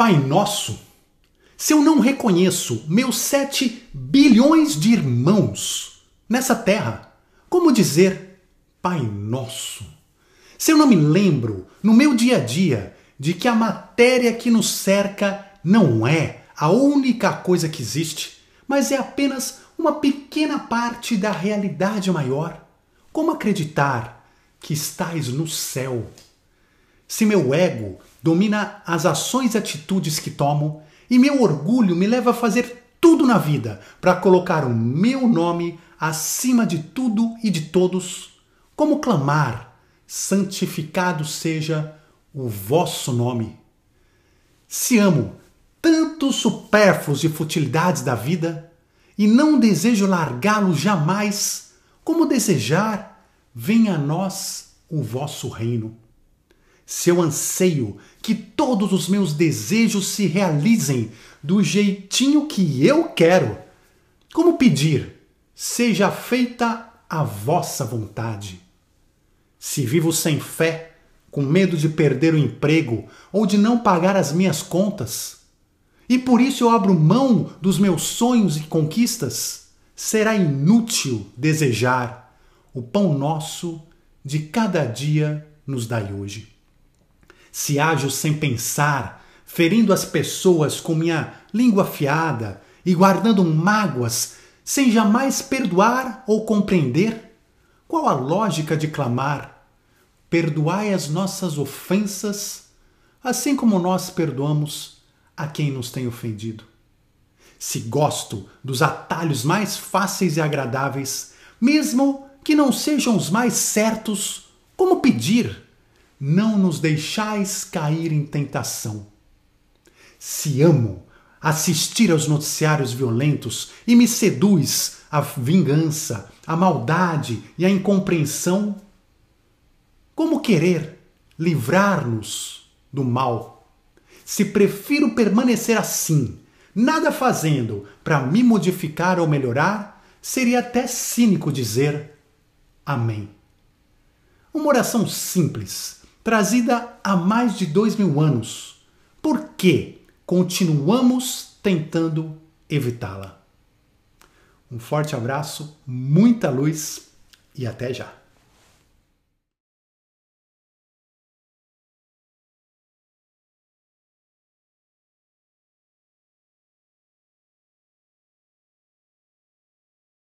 Pai Nosso? Se eu não reconheço meus sete bilhões de irmãos nessa terra, como dizer Pai Nosso? Se eu não me lembro no meu dia a dia de que a matéria que nos cerca não é a única coisa que existe, mas é apenas uma pequena parte da realidade maior, como acreditar que estás no céu? Se meu ego domina as ações e atitudes que tomo, e meu orgulho me leva a fazer tudo na vida para colocar o meu nome acima de tudo e de todos, como clamar: santificado seja o vosso nome. Se amo tantos supérfluos e futilidades da vida, e não desejo largá-lo jamais, como desejar, venha a nós o vosso reino. Se eu anseio que todos os meus desejos se realizem do jeitinho que eu quero, como pedir, seja feita a vossa vontade. Se vivo sem fé, com medo de perder o emprego ou de não pagar as minhas contas, e por isso eu abro mão dos meus sonhos e conquistas, será inútil desejar o pão nosso de cada dia nos dai hoje se ajo sem pensar, ferindo as pessoas com minha língua afiada e guardando mágoas sem jamais perdoar ou compreender? Qual a lógica de clamar: Perdoai as nossas ofensas, assim como nós perdoamos a quem nos tem ofendido? Se gosto dos atalhos mais fáceis e agradáveis, mesmo que não sejam os mais certos, como pedir? Não nos deixais cair em tentação. Se amo assistir aos noticiários violentos e me seduz a vingança, a maldade e a incompreensão, como querer livrar-nos do mal? Se prefiro permanecer assim, nada fazendo para me modificar ou melhorar, seria até cínico dizer Amém. Uma oração simples trazida há mais de dois mil anos. Por que continuamos tentando evitá-la? Um forte abraço, muita luz e até já!